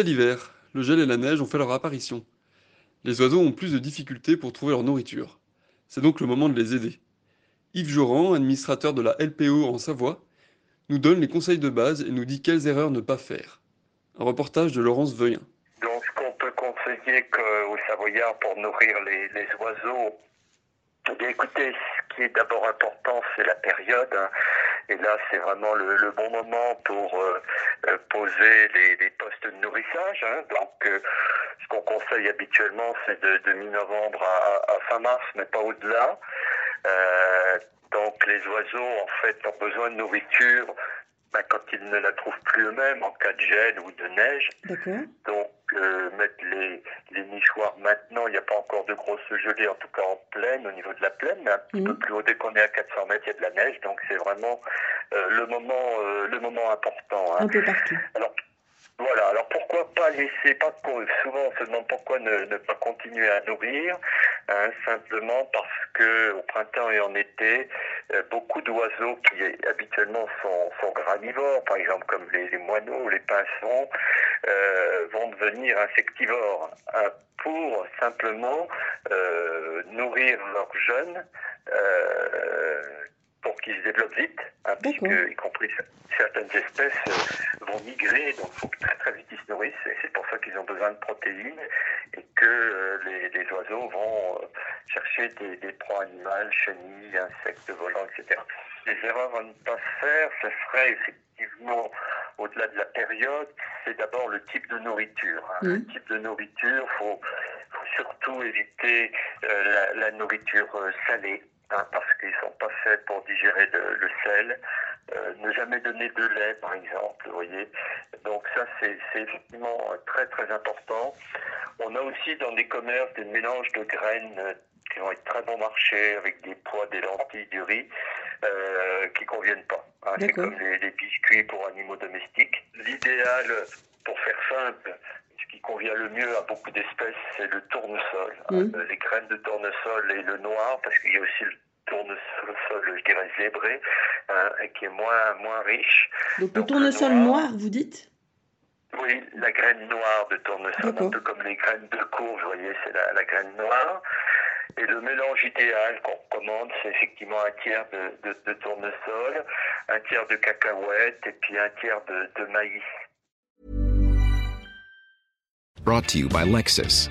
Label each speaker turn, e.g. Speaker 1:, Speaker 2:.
Speaker 1: C'est l'hiver, le gel et la neige ont fait leur apparition. Les oiseaux ont plus de difficultés pour trouver leur nourriture. C'est donc le moment de les aider. Yves Joran, administrateur de la LPO en Savoie, nous donne les conseils de base et nous dit quelles erreurs ne pas faire. Un reportage de Laurence Veuillin.
Speaker 2: Donc, ce qu'on peut conseiller aux Savoyards pour nourrir les, oiseaux, eh écoutez, ce qui est d'abord important, c'est la période. Hein. Et là, c'est vraiment le, bon moment pour euh, euh, poser les, postes de nourrissage. Hein. Donc, euh, ce qu'on conseille habituellement, c'est de, mi-novembre à, fin mars, mais pas au-delà. Donc les oiseaux, en fait, ont besoin de nourriture ben, quand ils ne la trouvent plus eux-mêmes, en cas de gel ou de neige. Donc euh, mettre les, les, nichoirs maintenant, il n'y a pas encore de grosses gelées, en tout cas en plaine, au niveau de la plaine, mais un petit peu mhm. plus haut, dès qu'on est à 400 mètres, il y a de la neige, donc c'est vraiment euh, le, moment, euh, le moment important.
Speaker 3: Hein. Un peu partout.
Speaker 2: Pas laisser, pas souvent on se demande pourquoi ne, ne pas continuer à nourrir, hein, simplement parce que au printemps et en été, euh, beaucoup d'oiseaux qui habituellement sont, sont, granivores, par exemple comme les, moineaux ou les pinsons, euh, vont devenir insectivores hein, pour simplement euh, nourrir leurs jeunes pour qu'ils se développent vite, hein, puisque y compris certaines espèces vont migrer, donc il faut très très vite ils se nourrissent, et c'est pour ça qu'ils ont besoin de protéines, et que euh, les, oiseaux vont euh, chercher des, des, proies animales, chenilles, insectes volants, etc. Les erreurs à ne pas faire, ce serait effectivement, au-delà de la période, c'est d'abord le type de nourriture. Hein. Le type de nourriture, il faut, surtout éviter la, nourriture salée. Hein, parce qu'ils ne sont pas faits pour digérer le sel. Euh, ne jamais donner de lait, par exemple, vous voyez. Donc ça, c'est effectivement très très important. On a aussi dans des commerces des mélanges de graines euh, qui vont être très bon marché avec des pois, des lentilles, du riz, euh, qui conviennent pas. Hein. C'est comme les, biscuits pour animaux domestiques. L'idéal, pour faire simple, ce qui convient le mieux à beaucoup d'espèces, c'est le tournesol. Hein. Mmh. Les graines de tournesol et le noir, parce qu'il y a aussi le tournesol, je dirais, zébré, hein, qui est moins, moins riche.
Speaker 3: Donc, le tournesol noir, vous dites?
Speaker 2: Oui, la graine noire de tournesol, un peu comme les graines de courge, vous voyez, c'est la, graine noire. Et le mélange idéal qu'on recommande, c'est effectivement un tiers de, de, tournesol, un tiers de cacahuètes et puis un tiers de, de maïs.
Speaker 4: Brought to you by Lexus.